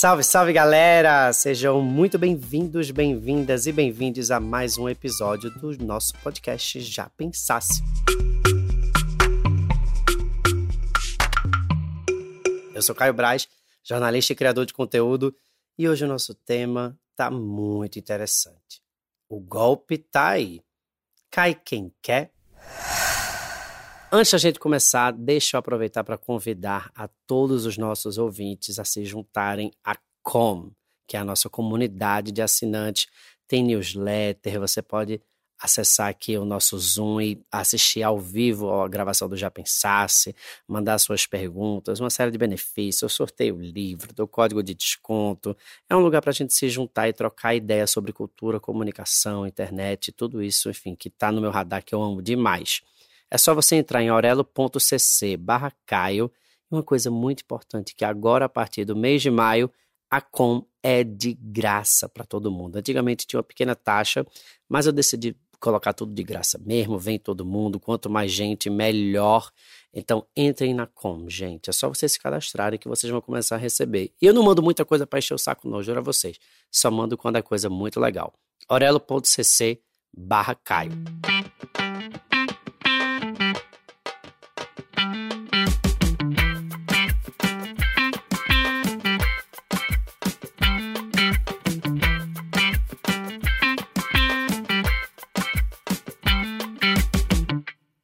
Salve, salve galera! Sejam muito bem-vindos, bem-vindas e bem-vindos a mais um episódio do nosso podcast Já Pensasse. Eu sou Caio Braz, jornalista e criador de conteúdo, e hoje o nosso tema tá muito interessante. O golpe tá aí. Cai quem quer. Antes da gente começar, deixa eu aproveitar para convidar a todos os nossos ouvintes a se juntarem à Com, que é a nossa comunidade de assinantes. Tem newsletter, você pode acessar aqui o nosso Zoom e assistir ao vivo a gravação do Já Pensasse, mandar suas perguntas, uma série de benefícios. Eu sorteio livro, dou código de desconto. É um lugar para a gente se juntar e trocar ideias sobre cultura, comunicação, internet, tudo isso, enfim, que está no meu radar que eu amo demais. É só você entrar em orelo.cc barra Caio. Uma coisa muito importante que agora, a partir do mês de maio, a Com é de graça para todo mundo. Antigamente tinha uma pequena taxa, mas eu decidi colocar tudo de graça mesmo, vem todo mundo, quanto mais gente, melhor. Então entrem na Com, gente. É só vocês se cadastrarem que vocês vão começar a receber. E eu não mando muita coisa para encher o saco, não, juro a vocês. Só mando quando é coisa muito legal. orelo.cc barra Caio.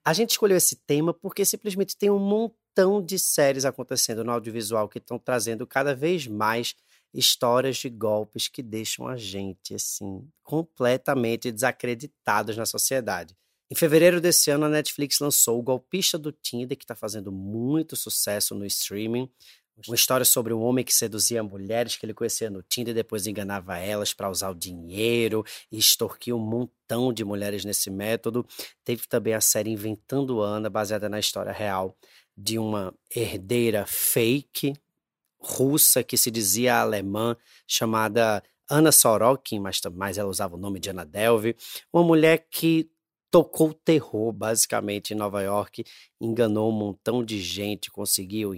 A gente escolheu esse tema porque simplesmente tem um montão de séries acontecendo no audiovisual que estão trazendo cada vez mais histórias de golpes que deixam a gente assim completamente desacreditados na sociedade. Em fevereiro desse ano, a Netflix lançou O Golpista do Tinder, que está fazendo muito sucesso no streaming. Uma história sobre um homem que seduzia mulheres que ele conhecia no Tinder e depois enganava elas para usar o dinheiro e extorquia um montão de mulheres nesse método. Teve também a série Inventando Ana, baseada na história real de uma herdeira fake russa que se dizia alemã, chamada Ana Sorokin, mas, mas ela usava o nome de Ana Delve. Uma mulher que tocou terror, basicamente, em Nova York, enganou um montão de gente, conseguiu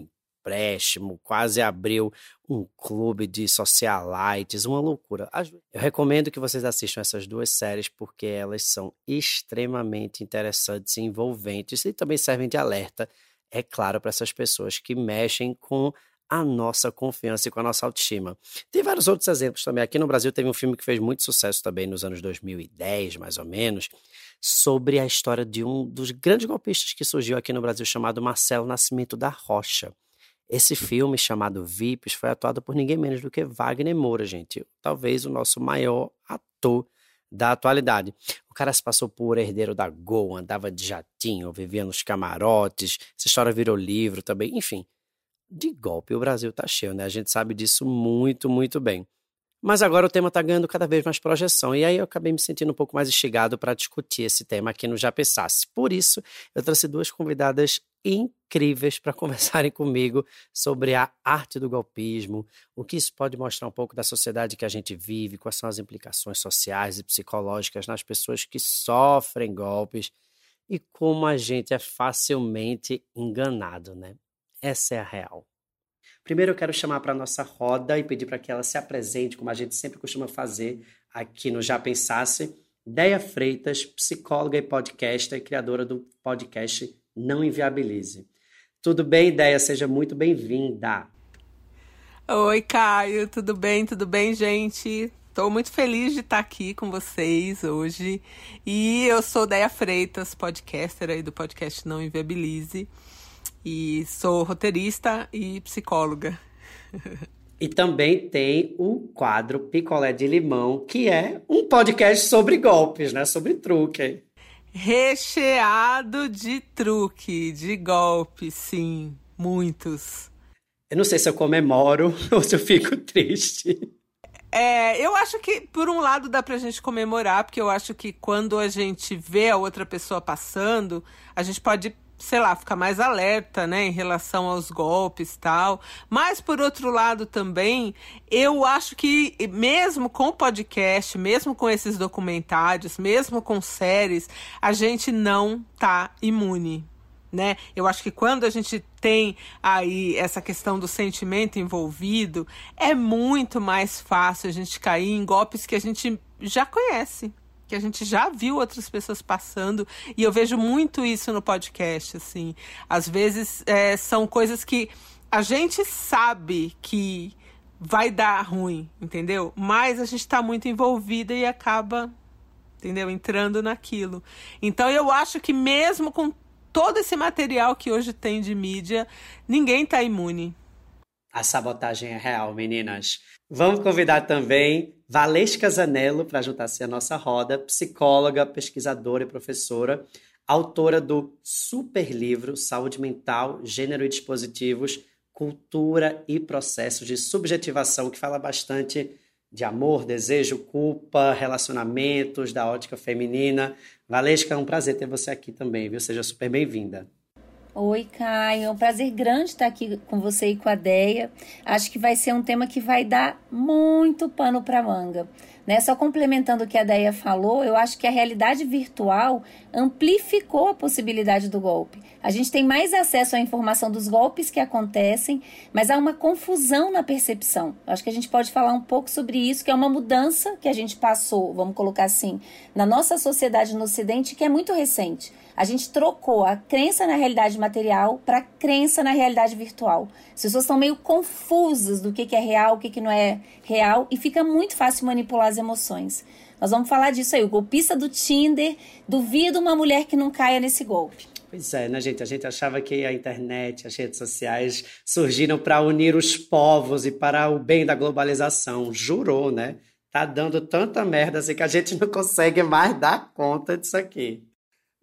empréstimo, quase abriu um clube de socialites, uma loucura. Eu recomendo que vocês assistam essas duas séries porque elas são extremamente interessantes e envolventes e também servem de alerta, é claro, para essas pessoas que mexem com a nossa confiança e com a nossa autoestima. Tem vários outros exemplos também. Aqui no Brasil teve um filme que fez muito sucesso também nos anos 2010, mais ou menos, sobre a história de um dos grandes golpistas que surgiu aqui no Brasil, chamado Marcelo Nascimento da Rocha. Esse filme, chamado VIPs, foi atuado por ninguém menos do que Wagner Moura, gente. Talvez o nosso maior ator da atualidade. O cara se passou por herdeiro da Gol, andava de jatinho, vivia nos camarotes. Essa história virou livro também. Enfim, de golpe o Brasil tá cheio, né? A gente sabe disso muito, muito bem. Mas agora o tema está ganhando cada vez mais projeção. E aí eu acabei me sentindo um pouco mais instigado para discutir esse tema aqui no Já Pensasse. Por isso, eu trouxe duas convidadas incríveis para conversarem comigo sobre a arte do golpismo, o que isso pode mostrar um pouco da sociedade que a gente vive, quais são as implicações sociais e psicológicas nas pessoas que sofrem golpes e como a gente é facilmente enganado, né? Essa é a real. Primeiro eu quero chamar para a nossa roda e pedir para que ela se apresente, como a gente sempre costuma fazer aqui no Já Pensasse. Deia Freitas, psicóloga e podcaster criadora do podcast Não Inviabilize. Tudo bem, Deia? Seja muito bem-vinda. Oi, Caio, tudo bem? Tudo bem, gente? Estou muito feliz de estar aqui com vocês hoje. E eu sou Deia Freitas, podcaster aí do podcast Não Inviabilize e sou roteirista e psicóloga. E também tem o quadro Picolé de Limão, que é um podcast sobre golpes, né? Sobre truque. Recheado de truque, de golpe, sim, muitos. Eu não sei se eu comemoro ou se eu fico triste. É, eu acho que, por um lado, dá pra gente comemorar, porque eu acho que quando a gente vê a outra pessoa passando, a gente pode sei lá, ficar mais alerta, né, em relação aos golpes tal. Mas por outro lado também, eu acho que mesmo com o podcast, mesmo com esses documentários, mesmo com séries, a gente não tá imune. Né? Eu acho que quando a gente tem aí essa questão do sentimento envolvido, é muito mais fácil a gente cair em golpes que a gente já conhece, que a gente já viu outras pessoas passando, e eu vejo muito isso no podcast, assim. Às vezes é, são coisas que a gente sabe que vai dar ruim, entendeu? Mas a gente está muito envolvida e acaba, entendeu? Entrando naquilo. Então eu acho que mesmo com todo esse material que hoje tem de mídia, ninguém está imune. A sabotagem é real, meninas. Vamos convidar também Valesca Zanello para juntar-se à nossa roda, psicóloga, pesquisadora e professora, autora do super livro Saúde Mental, Gênero e Dispositivos, Cultura e Processos de Subjetivação, que fala bastante de amor, desejo, culpa, relacionamentos, da ótica feminina. Valesca, é um prazer ter você aqui também, viu? Seja super bem-vinda. Oi, Caio. É um prazer grande estar aqui com você e com a Deia. Acho que vai ser um tema que vai dar muito pano para manga. Né? Só complementando o que a Deia falou, eu acho que a realidade virtual amplificou a possibilidade do golpe. A gente tem mais acesso à informação dos golpes que acontecem, mas há uma confusão na percepção. Eu acho que a gente pode falar um pouco sobre isso, que é uma mudança que a gente passou, vamos colocar assim, na nossa sociedade no Ocidente, que é muito recente. A gente trocou a crença na realidade material para crença na realidade virtual. As pessoas estão meio confusas do que, que é real, o que, que não é real, e fica muito fácil manipular as emoções. Nós vamos falar disso aí. O golpista do Tinder, duvido uma mulher que não caia nesse golpe. Pois é, né, gente? A gente achava que a internet, as redes sociais surgiram para unir os povos e para o bem da globalização. Jurou, né? Tá dando tanta merda assim que a gente não consegue mais dar conta disso aqui.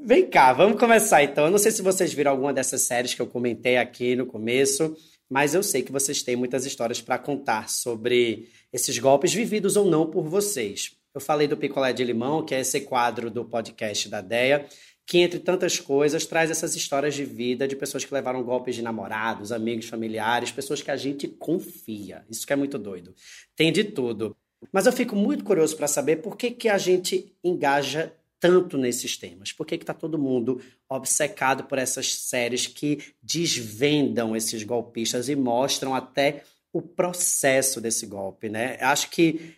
Vem cá, vamos começar então. Eu não sei se vocês viram alguma dessas séries que eu comentei aqui no começo, mas eu sei que vocês têm muitas histórias para contar sobre esses golpes vividos ou não por vocês. Eu falei do Picolé de Limão, que é esse quadro do podcast da DEA, que, entre tantas coisas, traz essas histórias de vida de pessoas que levaram golpes de namorados, amigos, familiares, pessoas que a gente confia. Isso que é muito doido. Tem de tudo. Mas eu fico muito curioso para saber por que, que a gente engaja tanto nesses temas? Por que está todo mundo obcecado por essas séries que desvendam esses golpistas e mostram até o processo desse golpe, né? Acho que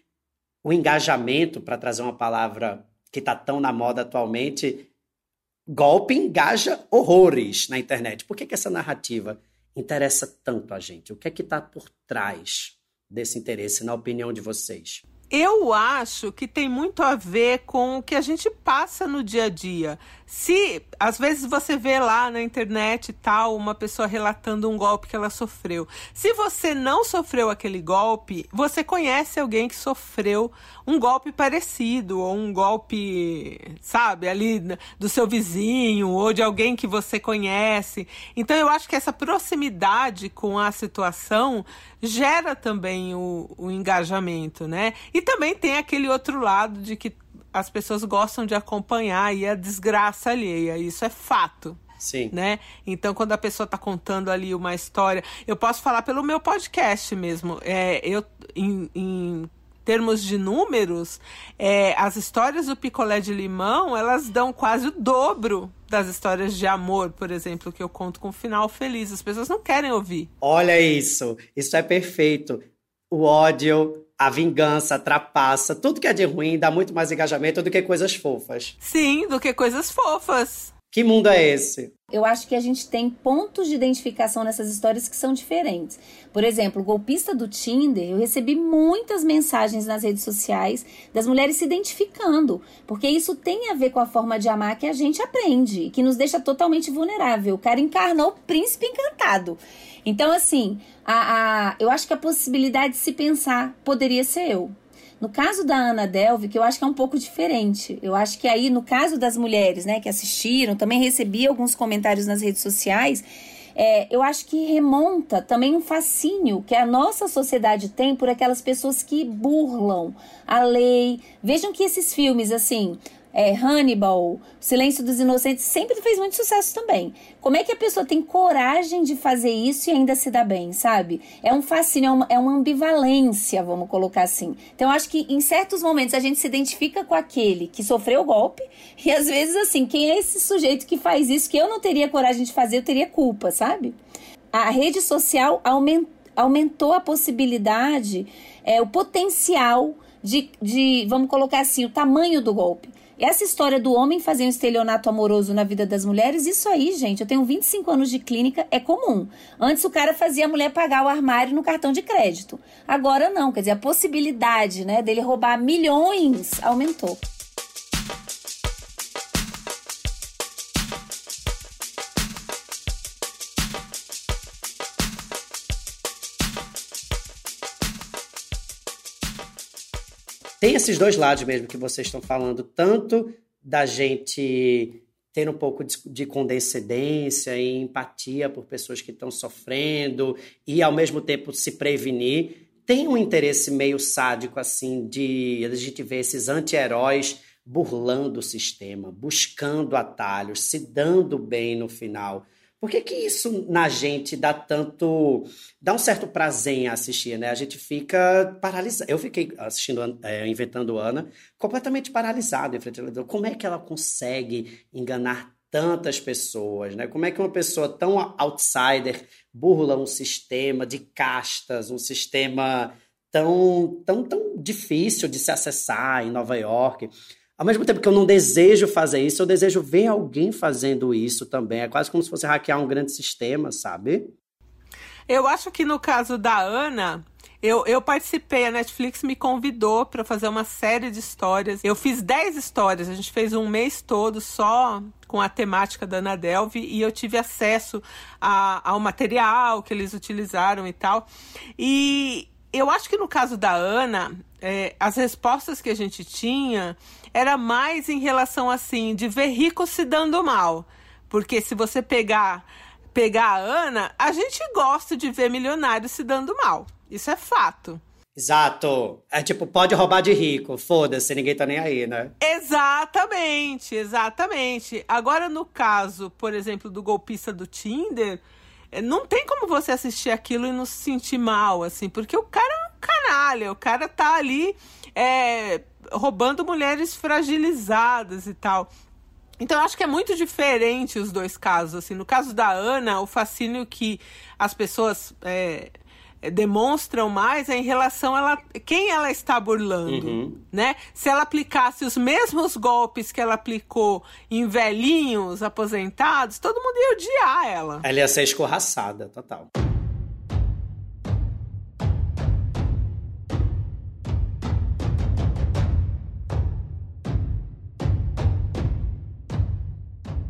o engajamento, para trazer uma palavra que está tão na moda atualmente, golpe engaja horrores na internet. Por que, que essa narrativa interessa tanto a gente? O que é que está por trás desse interesse, na opinião de vocês? Eu acho que tem muito a ver com o que a gente passa no dia a dia. Se às vezes você vê lá na internet tal uma pessoa relatando um golpe que ela sofreu. Se você não sofreu aquele golpe, você conhece alguém que sofreu um golpe parecido ou um golpe, sabe, ali do seu vizinho ou de alguém que você conhece. Então eu acho que essa proximidade com a situação gera também o, o engajamento, né? E também tem aquele outro lado de que as pessoas gostam de acompanhar e a desgraça alheia. Isso é fato. Sim. Né? Então, quando a pessoa está contando ali uma história, eu posso falar pelo meu podcast mesmo. É, eu, em, em termos de números, é, as histórias do picolé de limão, elas dão quase o dobro das histórias de amor, por exemplo, que eu conto com um final feliz. As pessoas não querem ouvir. Olha isso, isso é perfeito. O ódio, a vingança, a trapaça, tudo que é de ruim dá muito mais engajamento do que coisas fofas. Sim, do que coisas fofas. Que mundo é esse? Eu acho que a gente tem pontos de identificação nessas histórias que são diferentes. Por exemplo, o golpista do Tinder, eu recebi muitas mensagens nas redes sociais das mulheres se identificando, porque isso tem a ver com a forma de amar que a gente aprende, que nos deixa totalmente vulnerável. O cara encarnou o príncipe encantado. Então, assim, a, a, eu acho que a possibilidade de se pensar poderia ser eu. No caso da Ana Delve, que eu acho que é um pouco diferente. Eu acho que aí, no caso das mulheres, né, que assistiram, também recebi alguns comentários nas redes sociais. É, eu acho que remonta também um fascínio que a nossa sociedade tem por aquelas pessoas que burlam a lei. Vejam que esses filmes, assim, é, Hannibal, Silêncio dos Inocentes, sempre fez muito sucesso também. Como é que a pessoa tem coragem de fazer isso e ainda se dá bem, sabe? É um fascínio, é uma, é uma ambivalência, vamos colocar assim. Então, acho que em certos momentos a gente se identifica com aquele que sofreu o golpe, e às vezes, assim, quem é esse sujeito que faz isso que eu não teria coragem de fazer, eu teria culpa, sabe? A rede social aumentou, aumentou a possibilidade, é, o potencial de, de, vamos colocar assim, o tamanho do golpe. Essa história do homem fazer um estelionato amoroso na vida das mulheres, isso aí, gente, eu tenho 25 anos de clínica, é comum. Antes o cara fazia a mulher pagar o armário no cartão de crédito. Agora não, quer dizer, a possibilidade, né, dele roubar milhões aumentou. Tem esses dois lados mesmo que vocês estão falando, tanto da gente ter um pouco de, de condescendência e empatia por pessoas que estão sofrendo e ao mesmo tempo se prevenir. Tem um interesse meio sádico assim de a gente ver esses anti-heróis burlando o sistema, buscando atalhos, se dando bem no final. Por que, que isso na gente dá tanto. dá um certo prazer em assistir, né? A gente fica paralisado. Eu fiquei assistindo, é, inventando Ana, completamente paralisado em frente ao Como é que ela consegue enganar tantas pessoas, né? Como é que uma pessoa tão outsider burla um sistema de castas, um sistema tão, tão, tão difícil de se acessar em Nova York? Ao mesmo tempo que eu não desejo fazer isso, eu desejo ver alguém fazendo isso também. É quase como se fosse hackear um grande sistema, sabe? Eu acho que no caso da Ana, eu, eu participei, a Netflix me convidou para fazer uma série de histórias. Eu fiz 10 histórias, a gente fez um mês todo só com a temática da Ana Delve e eu tive acesso a, ao material que eles utilizaram e tal. E eu acho que no caso da Ana, é, as respostas que a gente tinha era mais em relação assim de ver rico se dando mal. Porque se você pegar pegar a Ana, a gente gosta de ver milionários se dando mal. Isso é fato. Exato. É tipo, pode roubar de rico, foda-se, ninguém tá nem aí, né? Exatamente, exatamente. Agora, no caso, por exemplo, do golpista do Tinder, não tem como você assistir aquilo e não se sentir mal, assim, porque o cara é um canalha, o cara tá ali é, roubando mulheres fragilizadas e tal. Então, eu acho que é muito diferente os dois casos. Assim, no caso da Ana, o fascínio que as pessoas é, demonstram mais é em relação a ela, quem ela está burlando, uhum. né? Se ela aplicasse os mesmos golpes que ela aplicou em velhinhos aposentados, todo mundo ia odiar ela. Ela ia ser escorraçada, total.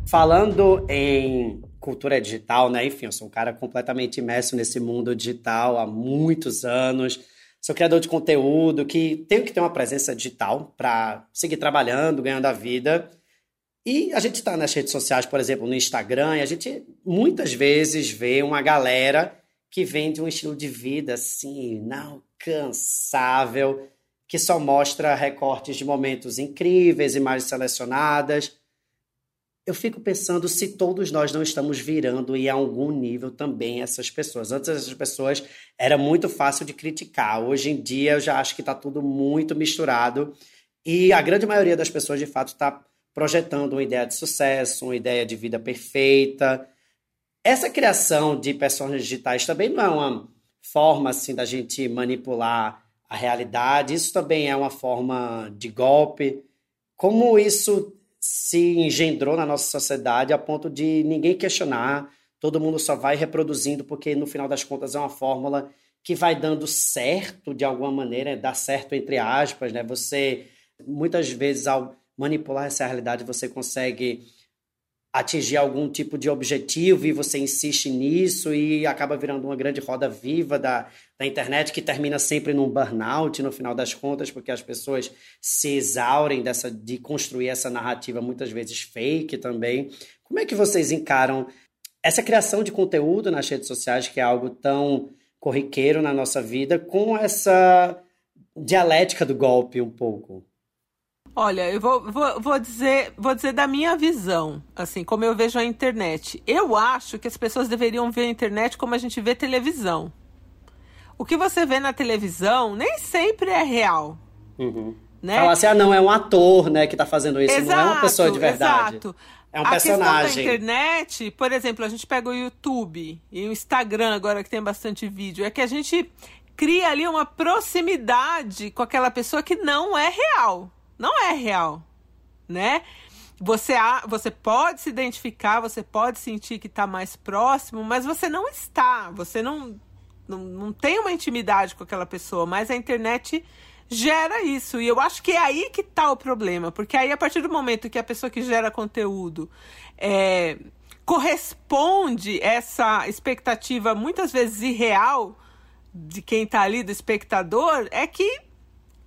Falando em cultura digital, né? Enfim, eu sou um cara completamente imerso nesse mundo digital há muitos anos. Sou criador de conteúdo que tenho que ter uma presença digital para seguir trabalhando, ganhando a vida. E a gente está nas redes sociais, por exemplo, no Instagram, e a gente muitas vezes vê uma galera que vende um estilo de vida assim, inalcançável, que só mostra recortes de momentos incríveis, imagens selecionadas eu fico pensando se todos nós não estamos virando em algum nível também essas pessoas. Antes essas pessoas era muito fácil de criticar. Hoje em dia eu já acho que está tudo muito misturado e a grande maioria das pessoas de fato está projetando uma ideia de sucesso, uma ideia de vida perfeita. Essa criação de personagens digitais também não é uma forma assim da gente manipular a realidade. Isso também é uma forma de golpe. Como isso se engendrou na nossa sociedade a ponto de ninguém questionar, todo mundo só vai reproduzindo, porque no final das contas é uma fórmula que vai dando certo de alguma maneira, dá certo entre aspas, né? Você muitas vezes ao manipular essa realidade você consegue atingir algum tipo de objetivo e você insiste nisso e acaba virando uma grande roda viva da, da internet que termina sempre num burnout no final das contas, porque as pessoas se exaurem dessa, de construir essa narrativa muitas vezes fake também. Como é que vocês encaram essa criação de conteúdo nas redes sociais, que é algo tão corriqueiro na nossa vida, com essa dialética do golpe um pouco? Olha, eu vou, vou, vou, dizer, vou dizer da minha visão, assim, como eu vejo a internet. Eu acho que as pessoas deveriam ver a internet como a gente vê televisão. O que você vê na televisão nem sempre é real. Uhum. Né? Fala assim, ah, não, é um ator, né, que tá fazendo isso, exato, não é uma pessoa de verdade. Exato. É um a personagem. A internet, por exemplo, a gente pega o YouTube e o Instagram agora que tem bastante vídeo, é que a gente cria ali uma proximidade com aquela pessoa que não é real não é real, né? Você, você pode se identificar, você pode sentir que está mais próximo, mas você não está. Você não, não, não tem uma intimidade com aquela pessoa, mas a internet gera isso. E eu acho que é aí que está o problema. Porque aí, a partir do momento que a pessoa que gera conteúdo é, corresponde essa expectativa, muitas vezes irreal, de quem está ali, do espectador, é que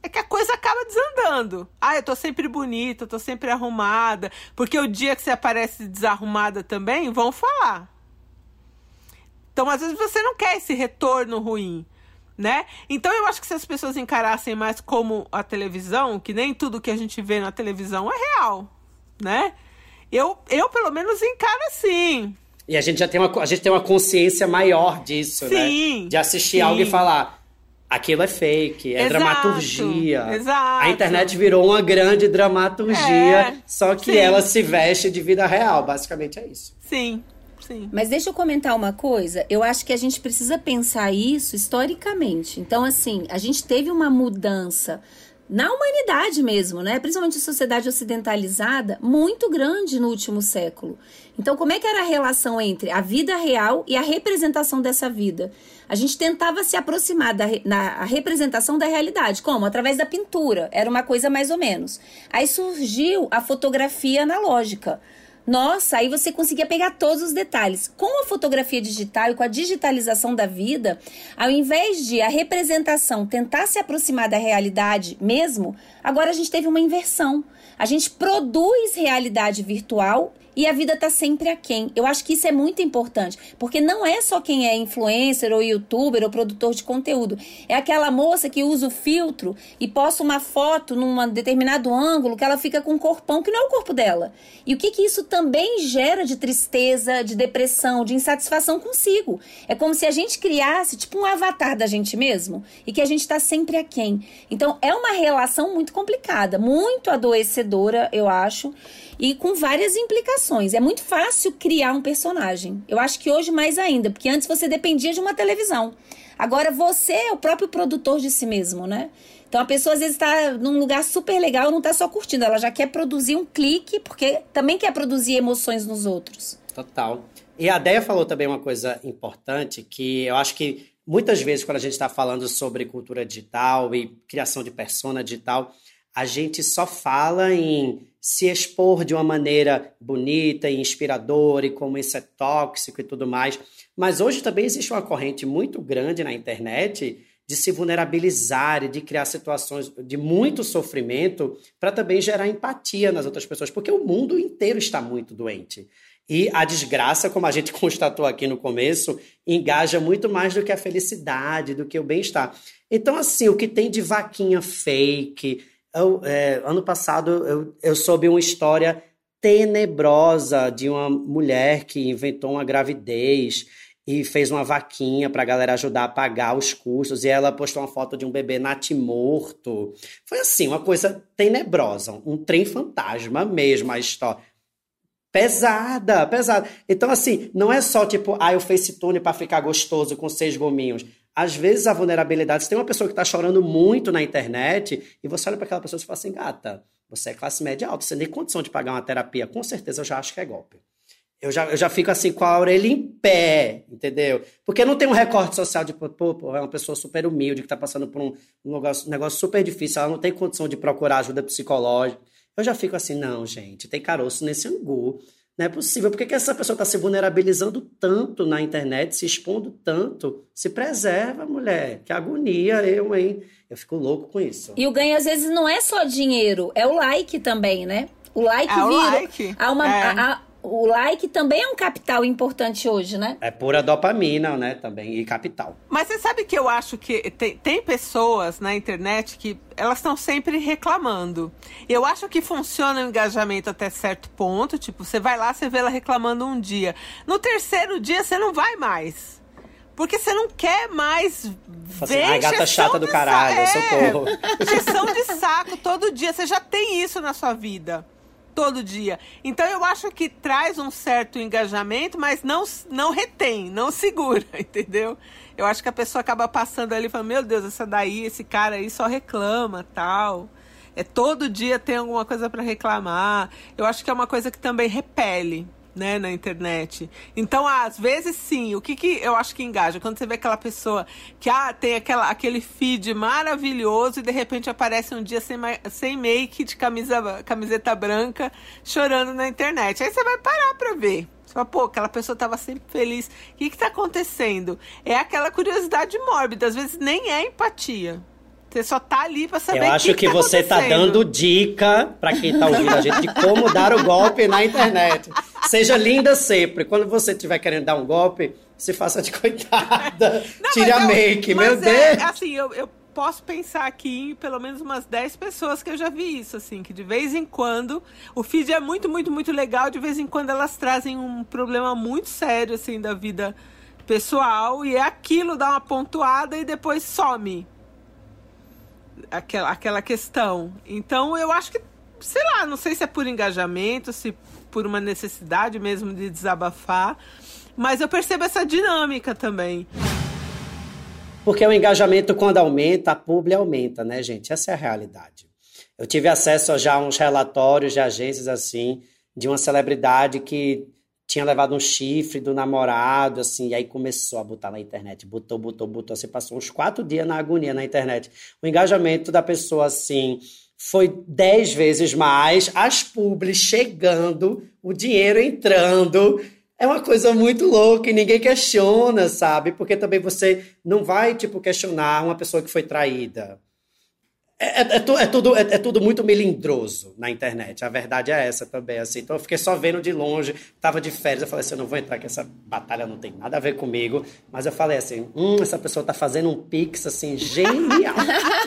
é que a coisa acaba desandando. Ah, eu tô sempre bonita, eu tô sempre arrumada. Porque o dia que você aparece desarrumada também, vão falar. Então, às vezes, você não quer esse retorno ruim, né? Então, eu acho que se as pessoas encarassem mais como a televisão, que nem tudo que a gente vê na televisão é real, né? Eu, eu pelo menos, encaro assim. E a gente já tem uma, a gente tem uma consciência maior disso, sim, né? De assistir sim. algo e falar aquilo é fake, é exato, dramaturgia. Exato. A internet virou uma grande dramaturgia, é, só que sim. ela se veste de vida real, basicamente é isso. Sim. Sim. Mas deixa eu comentar uma coisa. Eu acho que a gente precisa pensar isso historicamente. Então, assim, a gente teve uma mudança na humanidade mesmo, né? Principalmente a sociedade ocidentalizada, muito grande no último século. Então, como é que era a relação entre a vida real e a representação dessa vida? A gente tentava se aproximar da na, representação da realidade. Como? Através da pintura. Era uma coisa mais ou menos. Aí surgiu a fotografia analógica. Nossa, aí você conseguia pegar todos os detalhes. Com a fotografia digital e com a digitalização da vida, ao invés de a representação tentar se aproximar da realidade mesmo, agora a gente teve uma inversão. A gente produz realidade virtual e a vida tá sempre aquém. Eu acho que isso é muito importante, porque não é só quem é influencer ou youtuber ou produtor de conteúdo. É aquela moça que usa o filtro e posta uma foto num determinado ângulo que ela fica com um corpão que não é o corpo dela. E o que que isso também gera de tristeza, de depressão, de insatisfação consigo? É como se a gente criasse tipo um avatar da gente mesmo e que a gente tá sempre aquém. Então é uma relação muito complicada, muito adoecedora, eu acho e com várias implicações. É muito fácil criar um personagem. Eu acho que hoje mais ainda, porque antes você dependia de uma televisão. Agora você é o próprio produtor de si mesmo, né? Então a pessoa às vezes está num lugar super legal, não está só curtindo, ela já quer produzir um clique, porque também quer produzir emoções nos outros. Total. E a Deia falou também uma coisa importante que eu acho que muitas vezes quando a gente está falando sobre cultura digital e criação de persona digital, a gente só fala em se expor de uma maneira bonita e inspiradora e como isso é tóxico e tudo mais. Mas hoje também existe uma corrente muito grande na internet de se vulnerabilizar e de criar situações de muito sofrimento para também gerar empatia nas outras pessoas, porque o mundo inteiro está muito doente. E a desgraça, como a gente constatou aqui no começo, engaja muito mais do que a felicidade, do que o bem-estar. Então, assim, o que tem de vaquinha fake, eu, é, ano passado eu, eu soube uma história tenebrosa de uma mulher que inventou uma gravidez e fez uma vaquinha para a galera ajudar a pagar os custos. E ela postou uma foto de um bebê natimorto. Foi assim, uma coisa tenebrosa, um trem fantasma mesmo a história. Pesada, pesada. Então, assim, não é só tipo, ah, eu facetune para ficar gostoso com seis gominhos. Às vezes a vulnerabilidade, você tem uma pessoa que está chorando muito na internet e você olha para aquela pessoa e fala assim, gata, você é classe média alta, você tem condição de pagar uma terapia, com certeza eu já acho que é golpe. Eu já, eu já fico assim com a orelha em pé, entendeu? Porque não tem um recorte social de, pô, pô é uma pessoa super humilde que está passando por um, um negócio, um negócio super difícil, ela não tem condição de procurar ajuda psicológica. Eu já fico assim, não, gente, tem caroço nesse angu. Não é possível. Por que, que essa pessoa está se vulnerabilizando tanto na internet, se expondo tanto? Se preserva, mulher. Que agonia eu, hein? Eu fico louco com isso. E o ganho, às vezes, não é só dinheiro, é o like também, né? O like é vira. O like. Há uma, é. há, o like também é um capital importante hoje, né? É pura dopamina, né? Também, e capital. Mas você sabe que eu acho que tem, tem pessoas na internet que elas estão sempre reclamando. Eu acho que funciona o engajamento até certo ponto. Tipo, você vai lá, você vê ela reclamando um dia. No terceiro dia, você não vai mais. Porque você não quer mais assim, ver Ai, gata chata do caralho, socorro. É, de saco todo dia. Você já tem isso na sua vida todo dia. Então eu acho que traz um certo engajamento, mas não, não retém, não segura, entendeu? Eu acho que a pessoa acaba passando ali e fala, meu Deus, essa daí, esse cara aí só reclama, tal. É todo dia tem alguma coisa para reclamar. Eu acho que é uma coisa que também repele né, na internet. Então, às vezes, sim. O que, que eu acho que engaja? Quando você vê aquela pessoa que ah, tem aquela, aquele feed maravilhoso e de repente aparece um dia sem, sem make, de camisa, camiseta branca, chorando na internet. Aí você vai parar pra ver. Você fala, pô, aquela pessoa estava sempre feliz. O que está acontecendo? É aquela curiosidade mórbida, às vezes nem é empatia. Você só tá ali pra saber Eu acho que, que, tá você tá dando dica para quem tá ouvindo a gente de como dar o golpe na internet. Seja linda sempre. Quando você estiver querendo dar um golpe, se faça de coitada. Não, Tire a make, meu é, Deus. Assim, eu, eu posso pensar aqui em pelo menos umas 10 pessoas que eu já vi isso, assim, que de vez em quando o feed é muito, muito, muito legal, de vez em quando elas trazem um problema muito sério, assim, da vida pessoal, e é aquilo, dá uma pontuada e depois some aquela, aquela questão. Então eu acho que, sei lá, não sei se é por engajamento, se por uma necessidade mesmo de desabafar, mas eu percebo essa dinâmica também. Porque o engajamento, quando aumenta, a publi aumenta, né, gente? Essa é a realidade. Eu tive acesso já a uns relatórios de agências assim, de uma celebridade que tinha levado um chifre do namorado, assim, e aí começou a botar na internet, botou, botou, botou, você passou uns quatro dias na agonia na internet. O engajamento da pessoa, assim, foi dez vezes mais, as publis chegando, o dinheiro entrando, é uma coisa muito louca e ninguém questiona, sabe? Porque também você não vai, tipo, questionar uma pessoa que foi traída. É, é, é, é tudo, é, é, tudo muito melindroso na internet. A verdade é essa também, assim. Então eu fiquei só vendo de longe, tava de férias, eu falei assim, eu não vou entrar que essa batalha não tem nada a ver comigo. Mas eu falei assim, hum, essa pessoa tá fazendo um pix, assim, genial.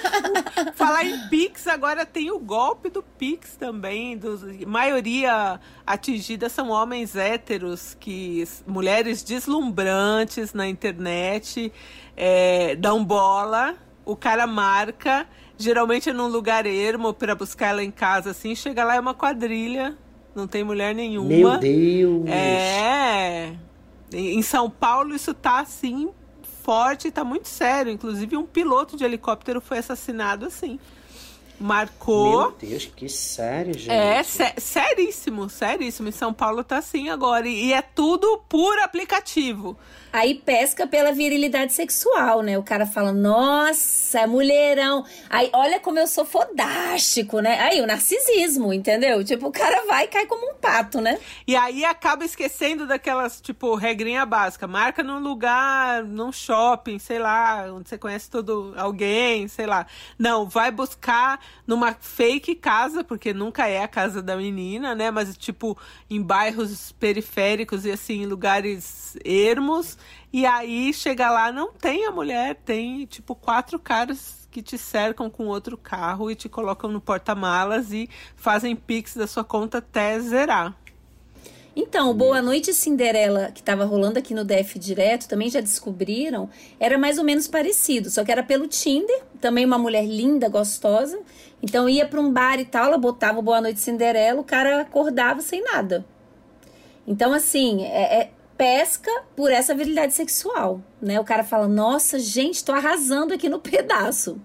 Falar em pix, agora tem o golpe do pix também. Dos, maioria atingida são homens héteros, que mulheres deslumbrantes na internet, é, dão bola, o cara marca Geralmente é num lugar ermo para buscar ela em casa, assim. Chega lá é uma quadrilha, não tem mulher nenhuma. Meu Deus! É. Em São Paulo isso tá assim forte, tá muito sério. Inclusive um piloto de helicóptero foi assassinado assim marcou. Meu Deus, que sério, gente. É, sé seríssimo, seríssimo. Em São Paulo tá assim agora. E é tudo por aplicativo. Aí pesca pela virilidade sexual, né? O cara fala, nossa, é mulherão. Aí, olha como eu sou fodástico, né? Aí, o narcisismo, entendeu? Tipo, o cara vai e cai como um pato, né? E aí acaba esquecendo daquelas, tipo, regrinha básica. Marca num lugar, num shopping, sei lá, onde você conhece todo alguém, sei lá. Não, vai buscar numa fake casa, porque nunca é a casa da menina, né? Mas, tipo, em bairros periféricos e, assim, em lugares ermos e aí chega lá, não tem a mulher, tem tipo quatro caras que te cercam com outro carro e te colocam no porta-malas e fazem pix da sua conta até zerar. Então, o Boa Noite Cinderela, que estava rolando aqui no DF direto, também já descobriram, era mais ou menos parecido, só que era pelo Tinder, também uma mulher linda, gostosa. Então ia para um bar e tal, ela botava o Boa Noite Cinderela, o cara acordava sem nada. Então, assim, é, é pesca por essa virilidade sexual, né? O cara fala: "Nossa, gente, tô arrasando aqui no pedaço".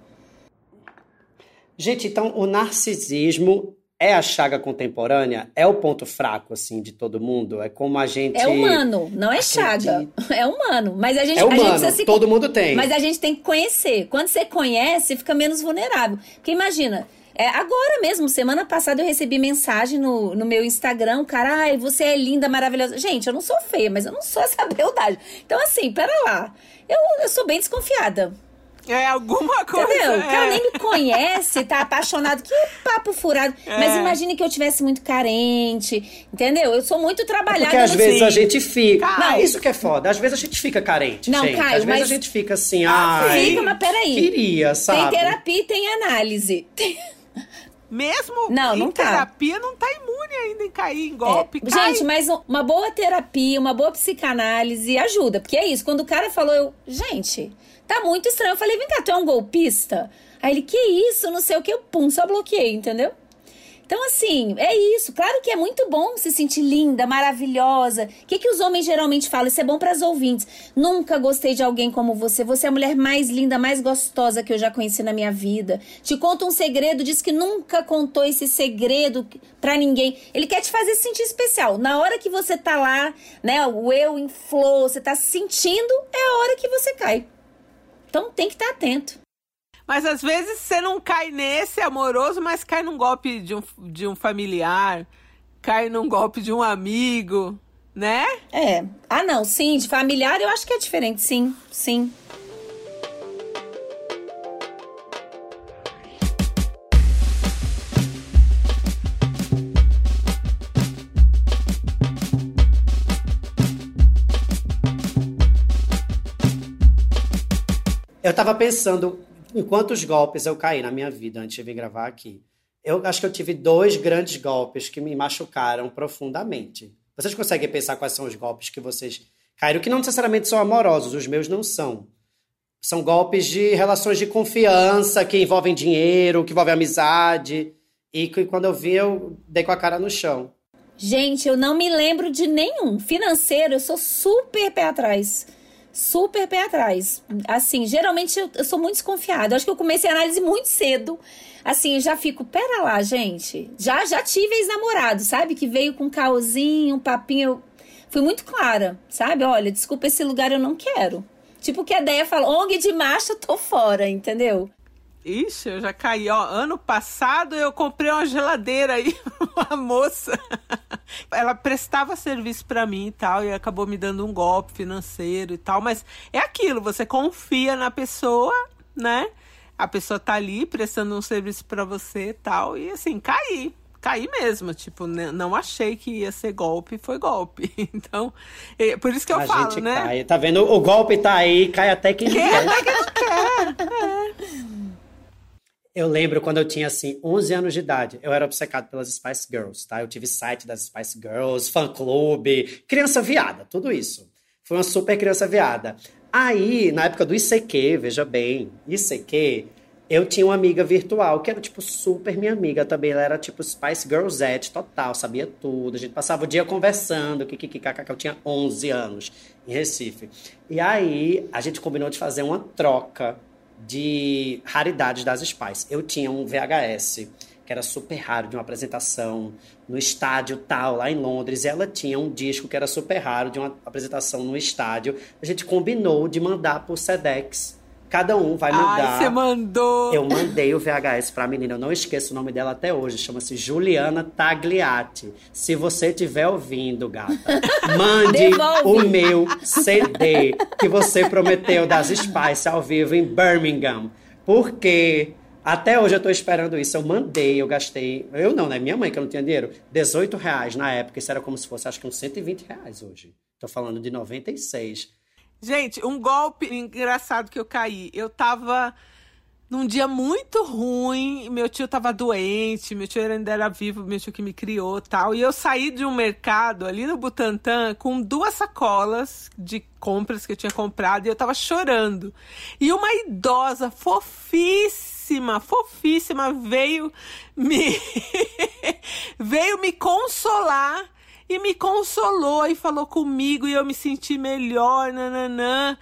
Gente, então o narcisismo é a chaga contemporânea? É o ponto fraco, assim, de todo mundo? É como a gente. É humano, não é chaga. É humano. Mas a gente. É humano, a gente se... todo mundo tem. Mas a gente tem que conhecer. Quando você conhece, fica menos vulnerável. Porque imagina, é, agora mesmo, semana passada eu recebi mensagem no, no meu Instagram, cara, ai, você é linda, maravilhosa. Gente, eu não sou feia, mas eu não sou essa beldade. Então, assim, pera lá. Eu, eu sou bem desconfiada. É alguma coisa. Entendeu? É. O cara nem me conhece, tá apaixonado. Que papo furado. É. Mas imagine que eu tivesse muito carente. Entendeu? Eu sou muito trabalhada. É porque às vezes a gente fica. Caio. Não, isso que é foda. Às vezes a gente fica carente. Não, gente. Caio, Às vezes mas- a gente fica assim, ah. Fica, mas peraí. Queria, sabe? Tem terapia e tem análise. Mesmo Não, em não tá. terapia, não tá imune ainda em cair em golpe. É. Gente, mas um- uma boa terapia, uma boa psicanálise ajuda. Porque é isso, quando o cara falou, eu, gente, tá muito estranho. Eu falei, vem cá, tu é um golpista? Aí ele, que isso, não sei o que, eu pum, só bloqueei, entendeu? Então, assim, é isso. Claro que é muito bom se sentir linda, maravilhosa. O que, que os homens geralmente falam? Isso é bom para as ouvintes. Nunca gostei de alguém como você. Você é a mulher mais linda, mais gostosa que eu já conheci na minha vida. Te conta um segredo, diz que nunca contou esse segredo pra ninguém. Ele quer te fazer se sentir especial. Na hora que você tá lá, né, o eu em flow, você tá se sentindo, é a hora que você cai. Então tem que estar atento. Mas às vezes você não cai nesse amoroso, mas cai num golpe de um, de um familiar, cai num golpe de um amigo, né? É. Ah, não, sim, de familiar eu acho que é diferente, sim, sim. Eu tava pensando em quantos golpes eu caí na minha vida antes de vir gravar aqui. Eu acho que eu tive dois grandes golpes que me machucaram profundamente. Vocês conseguem pensar quais são os golpes que vocês caíram, que não necessariamente são amorosos, os meus não são. São golpes de relações de confiança que envolvem dinheiro, que envolvem amizade. E que quando eu vi, eu dei com a cara no chão. Gente, eu não me lembro de nenhum. Financeiro, eu sou super pé atrás. Super pé atrás. Assim, geralmente eu, eu sou muito desconfiada. Eu acho que eu comecei a análise muito cedo. Assim, já fico, pera lá, gente. Já já tive ex-namorado, sabe? Que veio com um caosinho, um papinho. Fui muito clara, sabe? Olha, desculpa, esse lugar eu não quero. Tipo que a ideia fala, ONG de eu tô fora, entendeu? Ixi, eu já caí. Ó, ano passado eu comprei uma geladeira aí, uma moça. Ela prestava serviço pra mim e tal, e acabou me dando um golpe financeiro e tal. Mas é aquilo, você confia na pessoa, né? A pessoa tá ali prestando um serviço pra você e tal. E assim, caí. Caí mesmo, tipo, né, não achei que ia ser golpe, foi golpe. Então, é, por isso que eu a falo, gente né? cai. Tá vendo? O golpe tá aí, cai até quem Quem quer. até que não quer. Eu lembro quando eu tinha, assim, 11 anos de idade. Eu era obcecado pelas Spice Girls, tá? Eu tive site das Spice Girls, fã-clube, criança viada, tudo isso. Fui uma super criança viada. Aí, na época do ICQ, veja bem, ICQ, eu tinha uma amiga virtual que era, tipo, super minha amiga também. Ela era, tipo, Spice Girlzette total, sabia tudo. A gente passava o dia conversando, kkkk, eu tinha 11 anos, em Recife. E aí, a gente combinou de fazer uma troca de raridades das Spice. Eu tinha um VHS que era super raro de uma apresentação no estádio tal lá em Londres. Ela tinha um disco que era super raro de uma apresentação no estádio. A gente combinou de mandar por Sedex. Cada um vai mandar. Ai, você mandou. Eu mandei o VHS pra menina, eu não esqueço o nome dela até hoje, chama-se Juliana Tagliati. Se você estiver ouvindo, gata, mande Devolve. o meu CD que você prometeu das Spice ao vivo em Birmingham. Porque até hoje eu tô esperando isso. Eu mandei, eu gastei. Eu não, né? Minha mãe, que eu não tinha dinheiro. 18 reais na época. Isso era como se fosse, acho que uns 120 reais hoje. Tô falando de 96. Gente, um golpe engraçado que eu caí. Eu tava num dia muito ruim, meu tio tava doente, meu tio ainda era vivo, meu tio que me criou tal. E eu saí de um mercado ali no Butantã com duas sacolas de compras que eu tinha comprado e eu tava chorando. E uma idosa fofíssima, fofíssima veio me veio me consolar e me consolou e falou comigo e eu me senti melhor, nananã.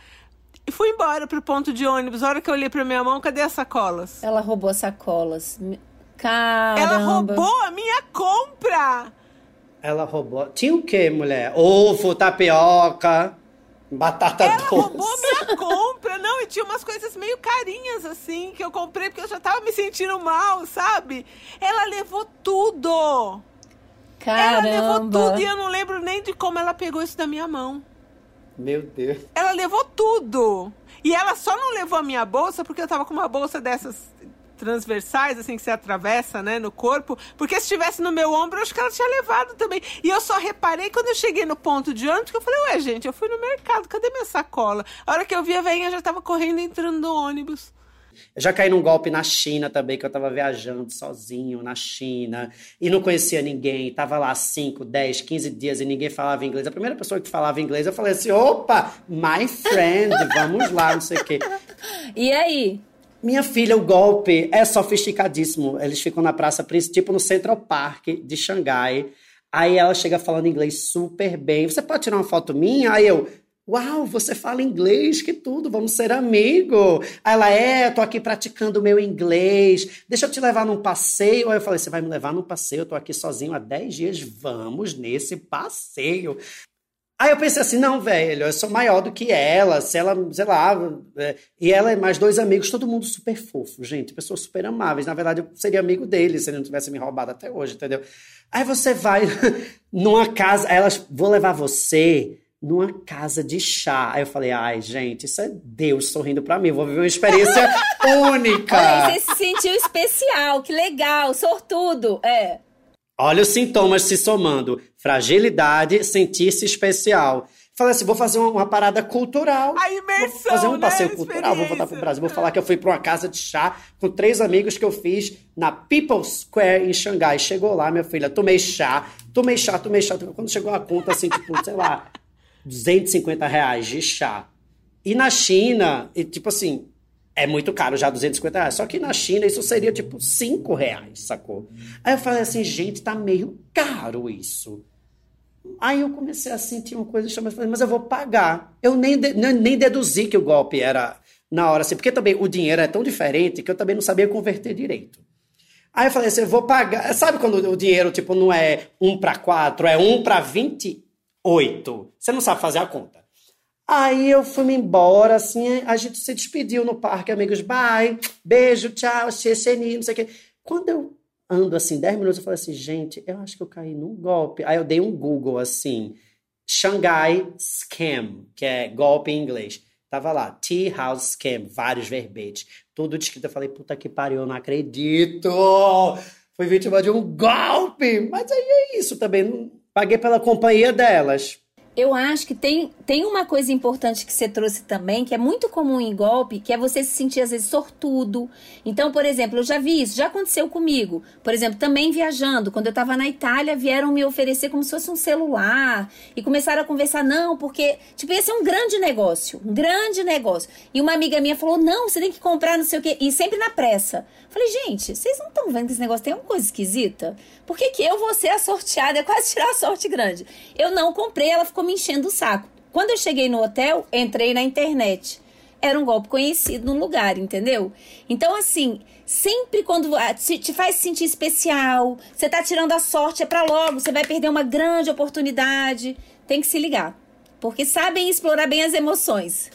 E fui embora pro ponto de ônibus. A hora que eu olhei pra minha mão, cadê as sacolas? Ela roubou as sacolas. Caramba. Ela roubou a minha compra! Ela roubou. Tinha o quê, mulher? Ovo, tapioca, batata Ela doce. roubou minha compra, não, e tinha umas coisas meio carinhas assim que eu comprei porque eu já tava me sentindo mal, sabe? Ela levou tudo. Caramba. Ela levou tudo e eu não lembro nem de como ela pegou isso da minha mão. Meu Deus. Ela levou tudo. E ela só não levou a minha bolsa porque eu tava com uma bolsa dessas transversais, assim, que você atravessa, né, no corpo. Porque se estivesse no meu ombro, eu acho que ela tinha levado também. E eu só reparei quando eu cheguei no ponto de ônibus que eu falei, ué, gente, eu fui no mercado, cadê minha sacola? A hora que eu vi a velhinha já tava correndo entrando no ônibus. Eu já caí num golpe na China também, que eu tava viajando sozinho na China e não conhecia ninguém. Tava lá 5, 10, 15 dias e ninguém falava inglês. A primeira pessoa que falava inglês, eu falei assim: opa, my friend, vamos lá, não sei o quê. E aí? Minha filha, o golpe é sofisticadíssimo. Eles ficam na Praça tipo no Central Park de Xangai. Aí ela chega falando inglês super bem. Você pode tirar uma foto minha? Aí eu, Uau, você fala inglês, que tudo, vamos ser amigo. Aí ela, é, tô aqui praticando o meu inglês, deixa eu te levar num passeio. Aí eu falei, você vai me levar num passeio? Eu tô aqui sozinho há 10 dias, vamos nesse passeio. Aí eu pensei assim, não, velho, eu sou maior do que ela, se ela, sei lá, é, e ela e mais dois amigos, todo mundo super fofo, gente, pessoas super amáveis. Na verdade, eu seria amigo deles se ele não tivesse me roubado até hoje, entendeu? Aí você vai numa casa, elas, vou levar você numa casa de chá. Aí eu falei, ai, gente, isso é Deus sorrindo para mim. Eu vou viver uma experiência única. Você se sentiu especial, que legal, sortudo. É. Olha os sintomas se somando: fragilidade, sentir-se especial. Falei assim, vou fazer uma, uma, parada cultural. A imersão, Vou fazer um né? passeio cultural, vou voltar pro Brasil. Vou falar que eu fui para uma casa de chá com três amigos que eu fiz na People's Square em Xangai. Chegou lá, minha filha, tomei chá, tomei chá, tomei chá. Quando chegou a conta, assim, tipo, sei lá, 250 reais de chá. E na China, e, tipo assim, é muito caro já 250 reais. Só que na China isso seria tipo 5 reais, sacou? Aí eu falei assim, gente, tá meio caro isso. Aí eu comecei a sentir uma coisa chamada, mas eu vou pagar. Eu nem, de, nem deduzi que o golpe era na hora assim, porque também o dinheiro é tão diferente que eu também não sabia converter direito. Aí eu falei assim, eu vou pagar. Sabe quando o dinheiro tipo não é 1 para 4, é 1 para 28? Você não sabe fazer a conta. Aí eu fui-me embora, assim, a gente se despediu no parque, amigos, bye, beijo, tchau, xexeni, não sei o quê. Quando eu ando assim, 10 minutos, eu falei assim, gente, eu acho que eu caí num golpe. Aí eu dei um Google assim, Shanghai Scam, que é golpe em inglês. Tava lá, Tea House Scam, vários verbetes, tudo descrito. Eu falei, puta que pariu, eu não acredito! Fui vítima de um golpe! Mas aí é isso também, paguei pela companhia delas eu acho que tem, tem uma coisa importante que você trouxe também, que é muito comum em golpe, que é você se sentir às vezes sortudo. Então, por exemplo, eu já vi isso, já aconteceu comigo. Por exemplo, também viajando, quando eu estava na Itália, vieram me oferecer como se fosse um celular e começaram a conversar, não, porque, tipo, ia ser um grande negócio, um grande negócio. E uma amiga minha falou, não, você tem que comprar não sei o quê, e sempre na pressa. Falei, gente, vocês não estão vendo que esse negócio tem uma coisa esquisita? Por que, que eu vou ser a sorteada? É quase tirar a sorte grande. Eu não comprei, ela ficou me enchendo o saco. Quando eu cheguei no hotel, entrei na internet. Era um golpe conhecido no lugar, entendeu? Então, assim, sempre quando te faz sentir especial, você tá tirando a sorte, é para logo, você vai perder uma grande oportunidade. Tem que se ligar. Porque sabem explorar bem as emoções.